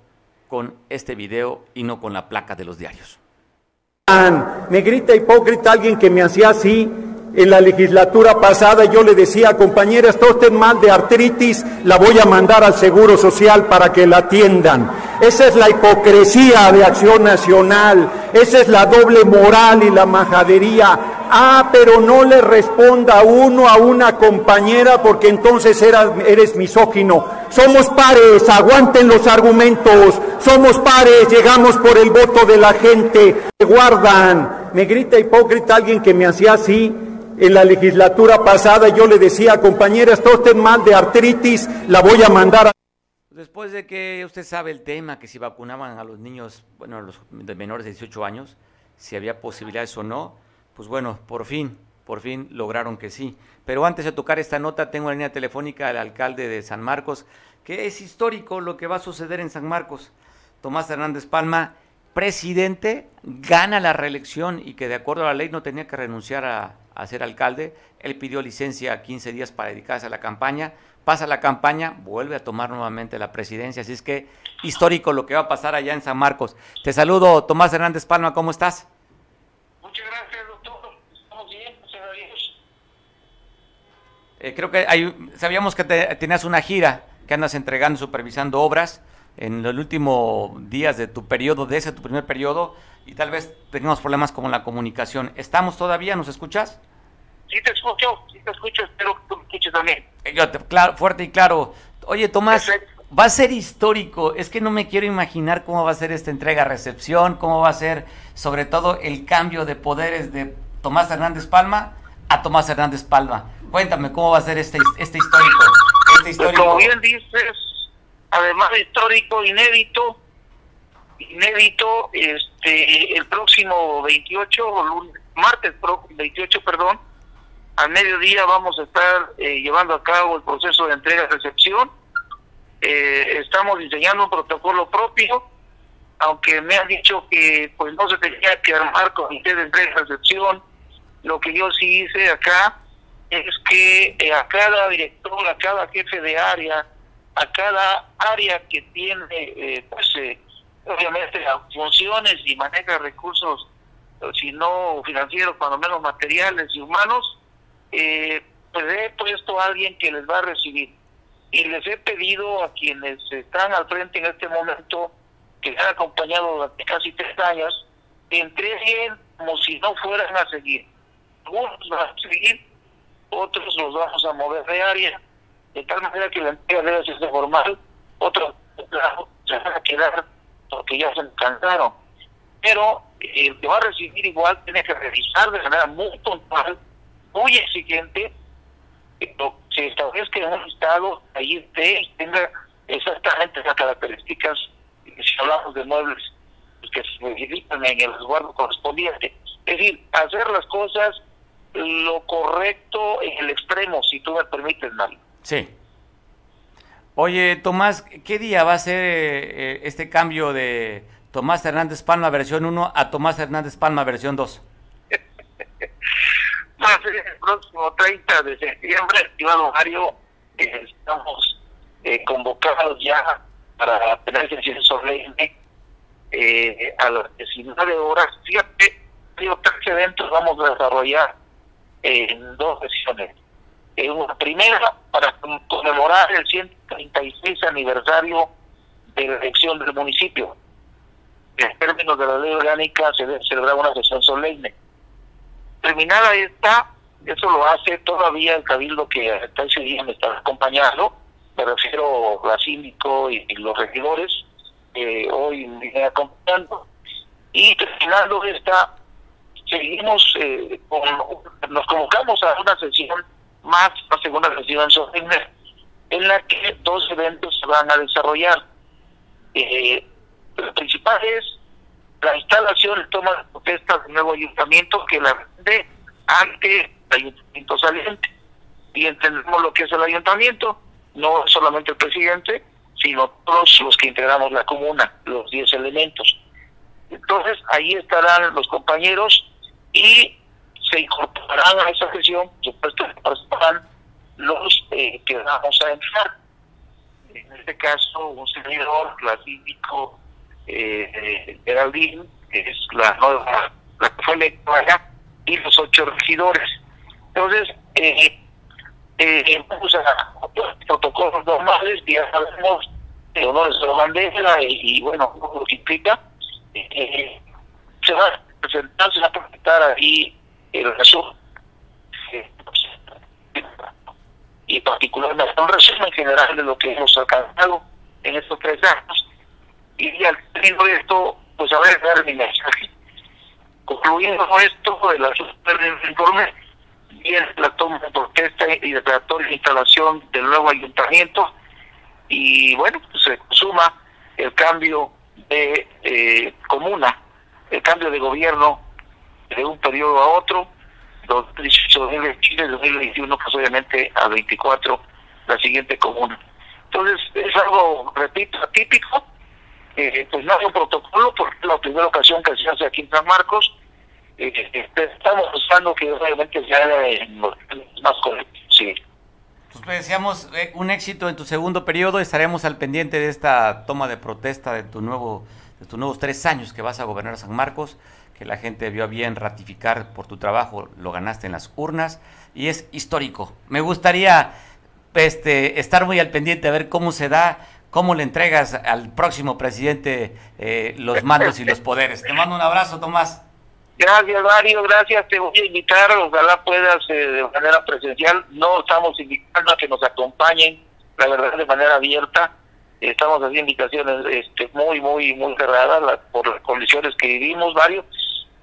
[SPEAKER 1] con este video y no con la placa de los diarios.
[SPEAKER 6] Me grita hipócrita alguien que me hacía así en la legislatura pasada yo le decía, compañera, está usted mal de artritis, la voy a mandar al Seguro Social para que la atiendan. Esa es la hipocresía de Acción Nacional, esa es la doble moral y la majadería. Ah, pero no le responda uno a una compañera porque entonces eres misógino. Somos pares, aguanten los argumentos, somos pares, llegamos por el voto de la gente. Guardan, me grita hipócrita alguien que me hacía así, en la legislatura pasada yo le decía, compañera, está usted mal de artritis, la voy a mandar a...
[SPEAKER 1] Después de que usted sabe el tema, que si vacunaban a los niños, bueno, a los menores de 18 años, si había posibilidades o no, pues bueno, por fin, por fin lograron que sí. Pero antes de tocar esta nota, tengo la línea telefónica al alcalde de San Marcos, que es histórico lo que va a suceder en San Marcos. Tomás Hernández Palma, presidente, gana la reelección y que de acuerdo a la ley no tenía que renunciar a, a ser alcalde, él pidió licencia 15 días para dedicarse a la campaña, pasa la campaña, vuelve a tomar nuevamente la presidencia, así es que histórico lo que va a pasar allá en San Marcos. Te saludo, Tomás Hernández Palma, ¿cómo estás?
[SPEAKER 7] Muchas gracias, doctor. Estamos bien, gracias.
[SPEAKER 1] Eh, creo que hay, sabíamos que tenías una gira, que andas entregando, supervisando obras en los últimos días de tu periodo, de ese tu primer periodo, y tal vez tengamos problemas con la comunicación. ¿Estamos todavía? ¿Nos escuchas?
[SPEAKER 7] Sí te escucho, sí te escucho, espero que tú me escuches también.
[SPEAKER 1] Eh, claro, fuerte y claro. Oye, Tomás, va a ser histórico. Es que no me quiero imaginar cómo va a ser esta entrega-recepción, cómo va a ser sobre todo el cambio de poderes de Tomás Hernández Palma a Tomás Hernández Palma. Cuéntame cómo va a ser este, este histórico. Este
[SPEAKER 7] pues histórico. como bien dices, además de histórico, inédito, inédito, este, el próximo 28, martes 28, perdón, al mediodía vamos a estar eh, llevando a cabo el proceso de entrega-recepción. Eh, estamos diseñando un protocolo propio, aunque me han dicho que pues no se tenía que armar comité de entrega-recepción. Lo que yo sí hice acá es que eh, a cada director, a cada jefe de área, a cada área que tiene, pues, obviamente, funciones y maneja recursos si no financieros, cuando menos materiales y humanos, eh, pues he puesto a alguien que les va a recibir. Y les he pedido a quienes están al frente en este momento, que han acompañado durante casi tres años, que entreguen como si no fueran a seguir. Algunos van a seguir, otros los vamos a mover de área, de tal manera que la entrega debe ser formal, otros se van a quedar porque ya se encantaron. Pero el que va a recibir igual tiene que revisar de manera muy puntual, muy exigente, que se establezca en un estado, ahí y tenga exactamente esas características, si hablamos de muebles pues, que se necesitan en el resguardo correspondiente. Es decir, hacer las cosas lo correcto en el extremo, si tú me permites, Mario.
[SPEAKER 1] Sí. Oye, Tomás, ¿qué día va a ser eh, este cambio de Tomás Hernández Palma versión 1 a Tomás Hernández Palma versión 2?
[SPEAKER 7] Va a ser el próximo 30 de septiembre, estimado Mario. estamos eh, convocados ya para tener sesión solemne eh, a las 19 horas. Fíjate, tres eventos vamos a desarrollar en dos sesiones. En una primera, para conmemorar el 136 aniversario de la elección del municipio. En términos de la ley orgánica se debe celebrar una sesión solemne. Terminada esta, eso lo hace todavía el cabildo que está ese día me está acompañando, me refiero a síndico y, los regidores, que hoy me vienen acompañando, y terminando esta, seguimos, eh, con, nos convocamos a una sesión más, la segunda solemne, en la que dos eventos se van a desarrollar. Eh, lo principal es la instalación, el toma de protesta del nuevo ayuntamiento que la vende ante el ayuntamiento saliente. Y entendemos lo que es el ayuntamiento, no solamente el presidente, sino todos los que integramos la comuna, los 10 elementos. Entonces, ahí estarán los compañeros y se incorporarán a esa sesión, por supuesto, participarán los eh, que vamos a entrar. En este caso, un servidor, la síndico eh, Geraldine, que es la nueva, la que fue electa y los ocho regidores. Entonces, eh, eh, protocolos normales, ya sabemos de honores de la bandera y, y, bueno, lo que implica. Eh, se va a presentar, se va a presentar ahí el resumen y particularmente un resumen general de lo que hemos alcanzado en estos tres años y al término de esto, pues a ver, dar mi mensaje. Concluyendo esto de la informe, viene la toma de protesta y declaratoria instalación del nuevo ayuntamiento y bueno, pues se suma el cambio de eh, comuna, el cambio de gobierno de un periodo a otro, 2018, 2020, 2021, pues obviamente a 24, la siguiente comuna. Entonces es algo, repito, atípico, eh, pues no hay un protocolo porque es la primera ocasión que se hace aquí en San Marcos. Eh, este, estamos buscando que obviamente sea más correcto. Sí.
[SPEAKER 1] Pues deseamos eh, un éxito en tu segundo periodo. Estaremos al pendiente de esta toma de protesta de tu nuevo, de tus nuevos tres años que vas a gobernar San Marcos que la gente vio bien ratificar por tu trabajo, lo ganaste en las urnas y es histórico. Me gustaría este, estar muy al pendiente a ver cómo se da, cómo le entregas al próximo presidente eh, los mandos y los poderes. Te mando un abrazo, Tomás.
[SPEAKER 7] Gracias, Mario, gracias. Te voy a invitar, ojalá puedas eh, de manera presencial. No estamos invitando a que nos acompañen, la verdad, de manera abierta. Estamos haciendo invitaciones este, muy, muy, muy cerradas por las condiciones que vivimos, Mario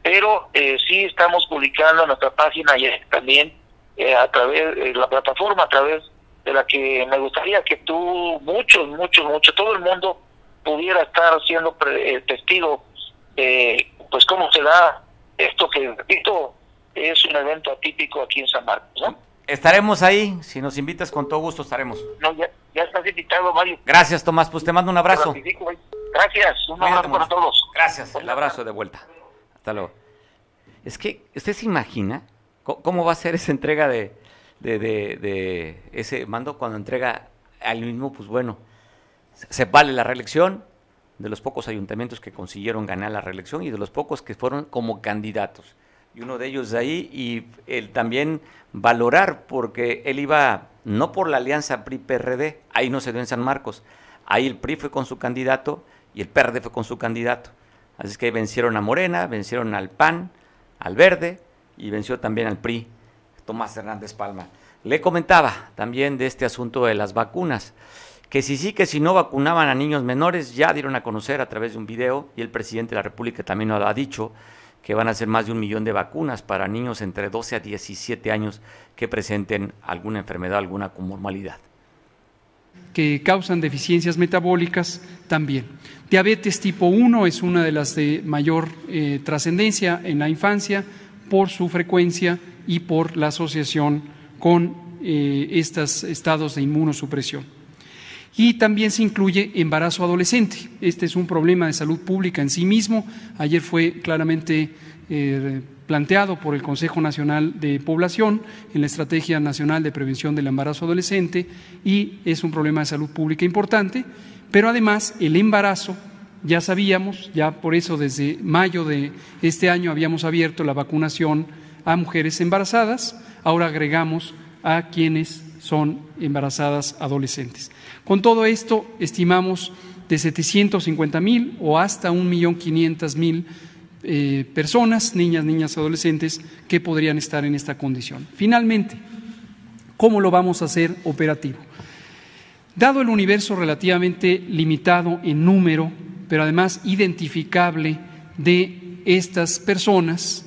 [SPEAKER 7] pero eh, sí estamos publicando en nuestra página y también eh, a través de la plataforma, a través de la que me gustaría que tú, muchos, muchos, muchos, todo el mundo pudiera estar siendo eh, testigo de pues cómo se da esto que, repito, es un evento atípico aquí en San Marcos, ¿no?
[SPEAKER 1] Estaremos ahí, si nos invitas con todo gusto estaremos.
[SPEAKER 7] No, ya, ya estás invitado, Mario.
[SPEAKER 1] Gracias, Tomás, pues te mando un abrazo.
[SPEAKER 7] Gracias, un abrazo para todos.
[SPEAKER 1] Gracias, el abrazo de vuelta. Es que, ¿usted se imagina cómo va a ser esa entrega de, ese mando cuando entrega al mismo, pues bueno, se vale la reelección, de los pocos ayuntamientos que consiguieron ganar la reelección y de los pocos que fueron como candidatos. Y uno de ellos ahí, y él también valorar, porque él iba no por la alianza PRI-PRD, ahí no se dio en San Marcos, ahí el PRI fue con su candidato y el PRD fue con su candidato. Así es que vencieron a Morena, vencieron al PAN, al Verde y venció también al PRI, Tomás Hernández Palma. Le comentaba también de este asunto de las vacunas, que si sí, que si no vacunaban a niños menores, ya dieron a conocer a través de un video y el presidente de la República también lo ha dicho, que van a ser más de un millón de vacunas para niños entre 12 a 17 años que presenten alguna enfermedad, alguna comormalidad.
[SPEAKER 8] Que causan deficiencias metabólicas también. Diabetes tipo 1 es una de las de mayor eh, trascendencia en la infancia por su frecuencia y por la asociación con eh, estos estados de inmunosupresión. Y también se incluye embarazo adolescente. Este es un problema de salud pública en sí mismo. Ayer fue claramente eh, planteado por el Consejo Nacional de Población en la Estrategia Nacional de Prevención del Embarazo Adolescente y es un problema de salud pública importante. Pero además el embarazo, ya sabíamos, ya por eso desde mayo de este año habíamos abierto la vacunación a mujeres embarazadas, ahora agregamos a quienes son embarazadas adolescentes. Con todo esto, estimamos de 750 mil o hasta 1.500.000 eh, personas, niñas, niñas, adolescentes, que podrían estar en esta condición. Finalmente, ¿cómo lo vamos a hacer operativo? Dado el universo relativamente limitado en número, pero además identificable de estas personas,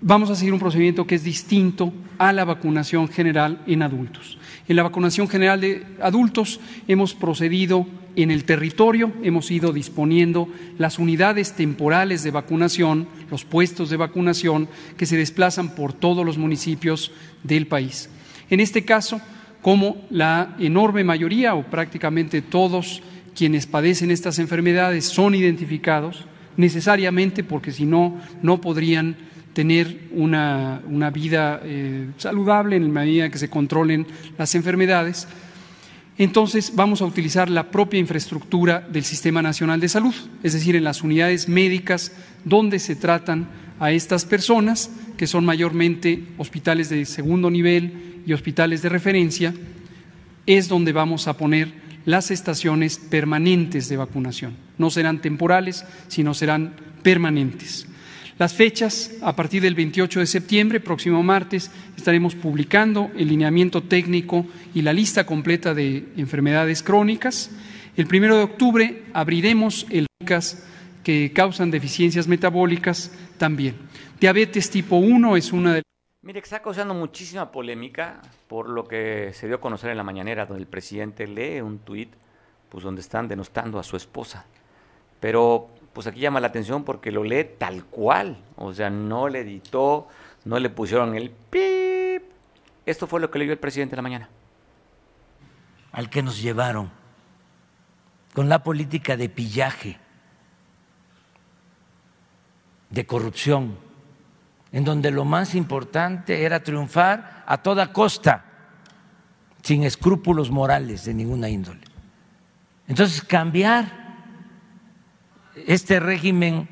[SPEAKER 8] vamos a seguir un procedimiento que es distinto a la vacunación general en adultos. En la vacunación general de adultos hemos procedido en el territorio, hemos ido disponiendo las unidades temporales de vacunación, los puestos de vacunación que se desplazan por todos los municipios del país. En este caso, como la enorme mayoría o prácticamente todos quienes padecen estas enfermedades son identificados, necesariamente porque si no, no podrían tener una, vida eh, saludable en la medida que se controlen las enfermedades. Entonces vamos a utilizar la propia infraestructura del Sistema Nacional de Salud, es decir, en las unidades médicas donde se tratan a estas personas, que son mayormente hospitales de segundo nivel y hospitales de referencia, es donde vamos a poner las estaciones permanentes de vacunación. No serán temporales, sino serán permanentes. Las fechas, a partir del 28 de septiembre, próximo martes, estaremos publicando el lineamiento técnico y la lista completa de enfermedades crónicas. El primero de octubre abriremos el que causan deficiencias metabólicas también. Diabetes tipo 1 es una de
[SPEAKER 1] Mire, está causando muchísima polémica por lo que se dio a conocer en la mañanera, donde el presidente lee un tuit, pues donde están denostando a su esposa. Pero pues aquí llama la atención porque lo lee tal cual, o sea, no le editó, no le pusieron el pip. Esto fue lo que leyó el presidente en la mañana.
[SPEAKER 3] Al que nos llevaron con la política de pillaje, de corrupción en donde lo más importante era triunfar a toda costa, sin escrúpulos morales de ninguna índole. Entonces, cambiar este régimen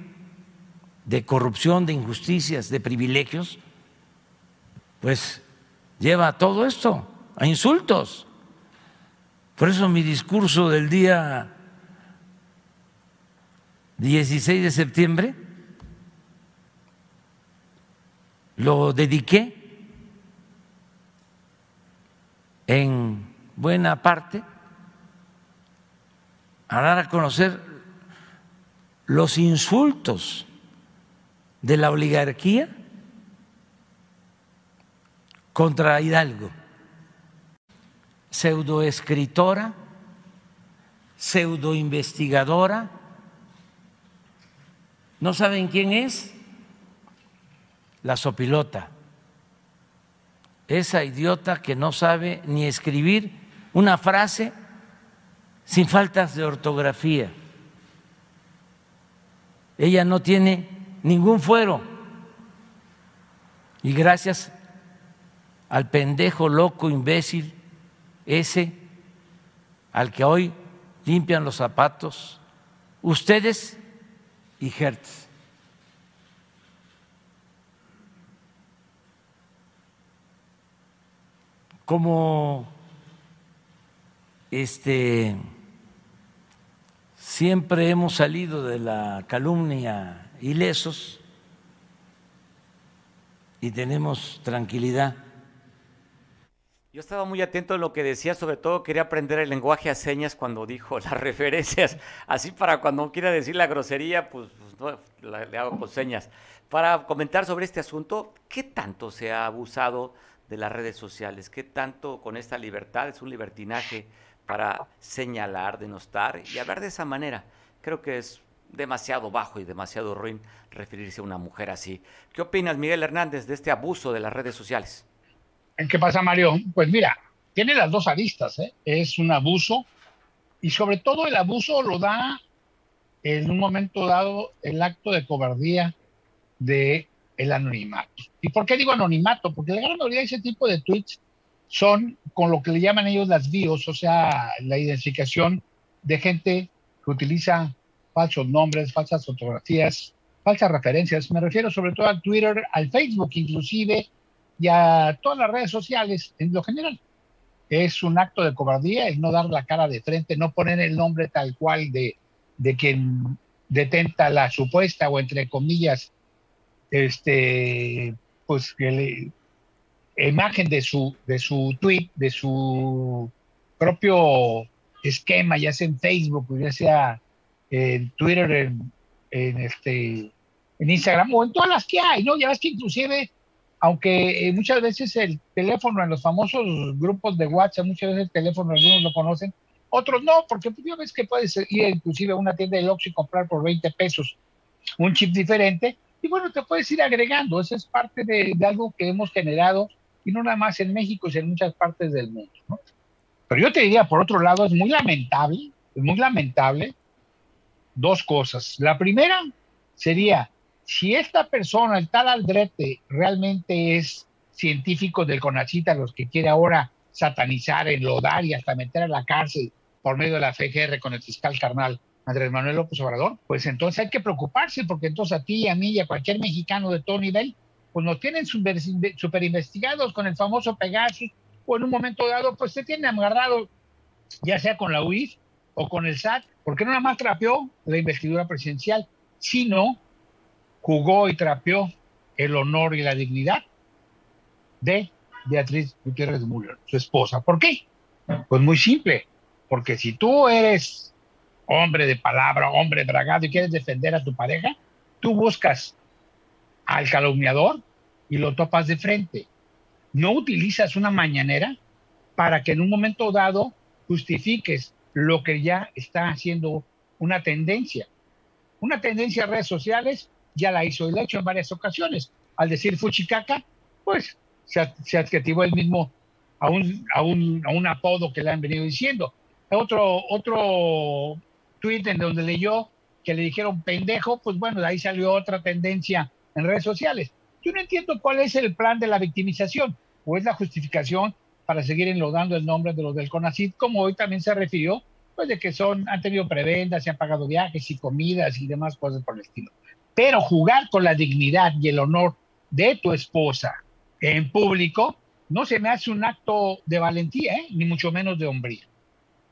[SPEAKER 3] de corrupción, de injusticias, de privilegios, pues lleva a todo esto, a insultos. Por eso mi discurso del día 16 de septiembre lo dediqué en buena parte a dar a conocer los insultos de la oligarquía contra Hidalgo, pseudoescritora, pseudoinvestigadora, ¿no saben quién es? la sopilota, esa idiota que no sabe ni escribir una frase sin faltas de ortografía. Ella no tiene ningún fuero. Y gracias al pendejo loco imbécil ese al que hoy limpian los zapatos ustedes y Hertz. Como este siempre hemos salido de la calumnia ilesos y tenemos tranquilidad.
[SPEAKER 1] Yo estaba muy atento a lo que decía, sobre todo quería aprender el lenguaje a señas cuando dijo las referencias, así para cuando quiera decir la grosería, pues, pues le hago con señas. Para comentar sobre este asunto, ¿qué tanto se ha abusado de las redes sociales? ¿Qué tanto con esta libertad es un libertinaje para señalar, denostar y hablar de esa manera. Creo que es demasiado bajo y demasiado ruin referirse a una mujer así. ¿Qué opinas, Miguel Hernández, de este abuso de las redes sociales?
[SPEAKER 9] ¿Qué pasa, Mario? Pues mira, tiene las dos aristas. ¿eh? Es un abuso y sobre todo el abuso lo da en un momento dado el acto de cobardía de el anonimato. ¿Y por qué digo anonimato? Porque la gran mayoría de ese tipo de tweets son con lo que le llaman ellos las bios, o sea, la identificación de gente que utiliza falsos nombres, falsas fotografías, falsas referencias. Me refiero sobre todo al Twitter, al Facebook inclusive y a todas las redes sociales en lo general. Es un acto de cobardía el no dar la cara de frente, no poner el nombre tal cual de, de quien detenta la supuesta o entre comillas, este, pues que le, imagen de su, de su tweet, de su propio esquema, ya sea en Facebook, ya sea en Twitter, en, este, en Instagram o en todas las que hay, ¿no? Ya ves que inclusive, aunque eh, muchas veces el teléfono en los famosos grupos de WhatsApp, muchas veces el teléfono algunos lo conocen, otros no, porque pues, ya ves que puedes ir inclusive a una tienda de Oxxo y comprar por 20 pesos un chip diferente y bueno, te puedes ir agregando, eso es parte de algo que hemos generado y no nada más en México, sino en muchas partes del mundo. Pero yo te diría, por otro lado, es muy lamentable, es muy lamentable dos cosas. La primera sería, si esta persona, el tal Aldrete, realmente es científico del CONACITA, los que quiere ahora satanizar, enlodar y hasta meter a la cárcel por medio de la FGR con el fiscal carnal Andrés Manuel López Obrador, pues entonces hay que preocuparse porque entonces a ti, a mí y a cualquier mexicano de todo nivel pues nos tienen super, investigados con el famoso Pegasus, o en un momento dado, pues se tienen agarrado, ya sea con la UIF o con el SAT, porque no nada más trapeó la investidura presidencial, sino jugó y trapeó el honor y la dignidad de Beatriz Gutiérrez Müller, su esposa. ¿Por qué? Pues muy simple, porque si tú eres hombre de palabra, hombre bragado y quieres defender a tu pareja, tú buscas al calumniador y lo topas de frente. No utilizas una mañanera para que en un momento dado justifiques lo que ya está haciendo una tendencia. Una tendencia en redes sociales ya la hizo y la hecho en varias ocasiones. Al decir fuchicaca, pues se, se adjetivó él mismo a un, a, un, a un apodo que le han venido diciendo. Otro, otro tweet en donde leyó que le dijeron pendejo, pues bueno, de ahí salió otra tendencia en redes sociales. Yo no entiendo cuál es el plan de la victimización o es la justificación para seguir enlodando el nombre de los del CONACID, como hoy también se refirió, pues de que son, han tenido prebendas, se han pagado viajes y comidas y demás cosas por el estilo. Pero jugar con la dignidad y el honor de tu esposa en público no se me hace un acto de valentía, ¿eh? ni mucho menos de hombría.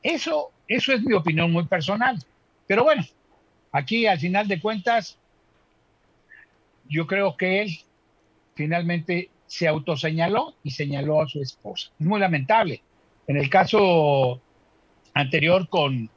[SPEAKER 9] Eso, eso es mi opinión muy personal. Pero bueno, aquí al final de cuentas yo creo que él finalmente se autoseñaló y señaló a su esposa. Es muy lamentable. En el caso anterior con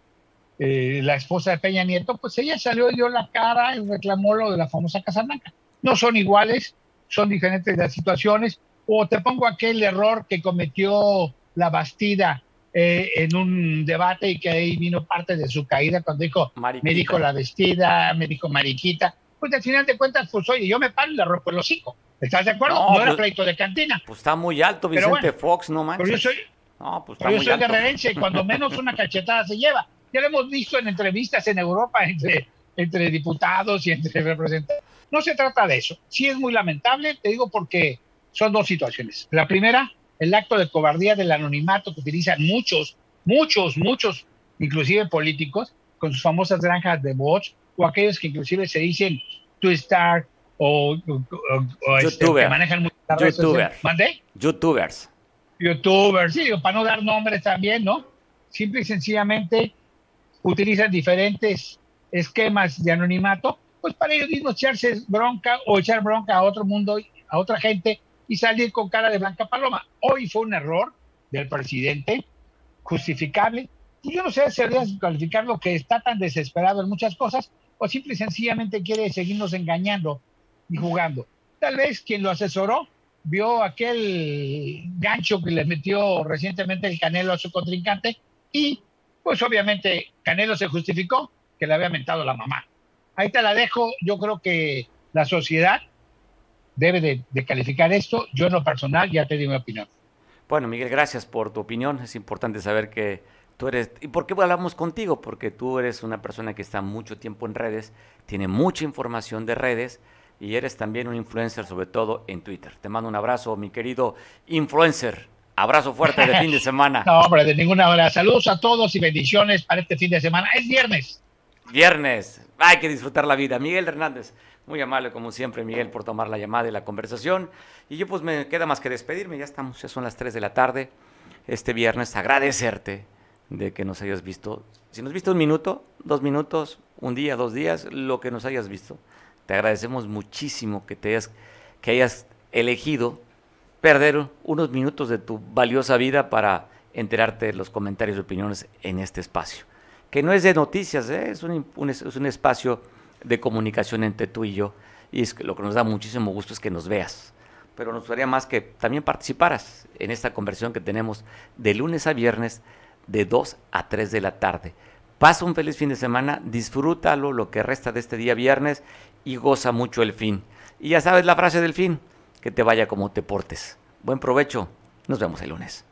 [SPEAKER 9] eh, la esposa de Peña Nieto, pues ella salió y dio la cara y reclamó lo de la famosa Casa Blanca. No son iguales, son diferentes las situaciones. O te pongo aquel error que cometió la Bastida eh, en un debate y que ahí vino parte de su caída cuando dijo, me dijo la vestida, me dijo mariquita pues al final de cuentas, pues oye, yo me paro y le rompo el hocico. ¿Estás de acuerdo? No, era pues, pleito de cantina.
[SPEAKER 1] Pues está muy alto Vicente Fox, no manches.
[SPEAKER 9] Pero yo soy, no, pues está yo soy guerrerense y cuando menos una cachetada se lleva. Ya lo hemos visto en entrevistas en Europa entre, entre diputados y entre representantes. No se trata de eso. Sí es muy lamentable, te digo porque son dos situaciones. La primera, el acto de cobardía del anonimato que utilizan muchos, muchos, muchos, inclusive políticos, con sus famosas granjas de bots, o aquellos que inclusive se dicen to star o, este, que manejan muchas
[SPEAKER 1] redes
[SPEAKER 9] ¿Mande?
[SPEAKER 1] Youtubers.
[SPEAKER 9] Youtubers, sí, para no dar nombres también, ¿no? Simple y sencillamente utilizan diferentes esquemas de anonimato, pues para ellos mismos echarse bronca o echar bronca a otro mundo, a otra gente y salir con cara de blanca paloma. Hoy fue un error del presidente, justificable. Yo no sé si habría calificar lo que está tan desesperado en muchas cosas o simple y sencillamente quiere seguirnos engañando y jugando. Tal vez quien lo asesoró vio aquel gancho que le metió recientemente el Canelo a su contrincante y pues obviamente Canelo se justificó que le había mentado la mamá. Ahí te la dejo, yo creo que la sociedad debe de, calificar esto, yo en lo personal ya te di mi opinión.
[SPEAKER 1] Bueno, Miguel, gracias por tu opinión, es importante saber que tú eres, ¿y por qué hablamos contigo? Porque tú eres una persona que está mucho tiempo en redes, tiene mucha información de redes, y eres también un influencer, sobre todo en Twitter. Te mando un abrazo, mi querido influencer. Abrazo fuerte de fin de semana.
[SPEAKER 9] No, hombre, de ninguna manera. Saludos a todos y bendiciones para este fin de semana. Es viernes.
[SPEAKER 1] Viernes. Hay que disfrutar la vida. Miguel Hernández, muy amable como siempre, Miguel, por tomar la llamada y la conversación. Y yo pues me queda más que despedirme. Ya estamos, ya son las 3 de la tarde. Este viernes agradecerte de que nos hayas visto. Si nos viste un minuto, dos minutos, un día, dos días, lo que nos hayas visto. Te agradecemos muchísimo que, te hayas, que hayas elegido perder unos minutos de tu valiosa vida para enterarte de los comentarios y opiniones en este espacio. Que no es de noticias, ¿eh? es, un, es, un, espacio de comunicación entre tú y yo. Y es que lo que nos da muchísimo gusto es que nos veas. Pero nos gustaría más que también participaras en esta conversión que tenemos de lunes a viernes de 2 a 3 de la tarde. Pasa un feliz fin de semana, disfrútalo lo que resta de este día viernes y goza mucho el fin. Y ya sabes la frase del fin, que te vaya como te portes. Buen provecho, nos vemos el lunes.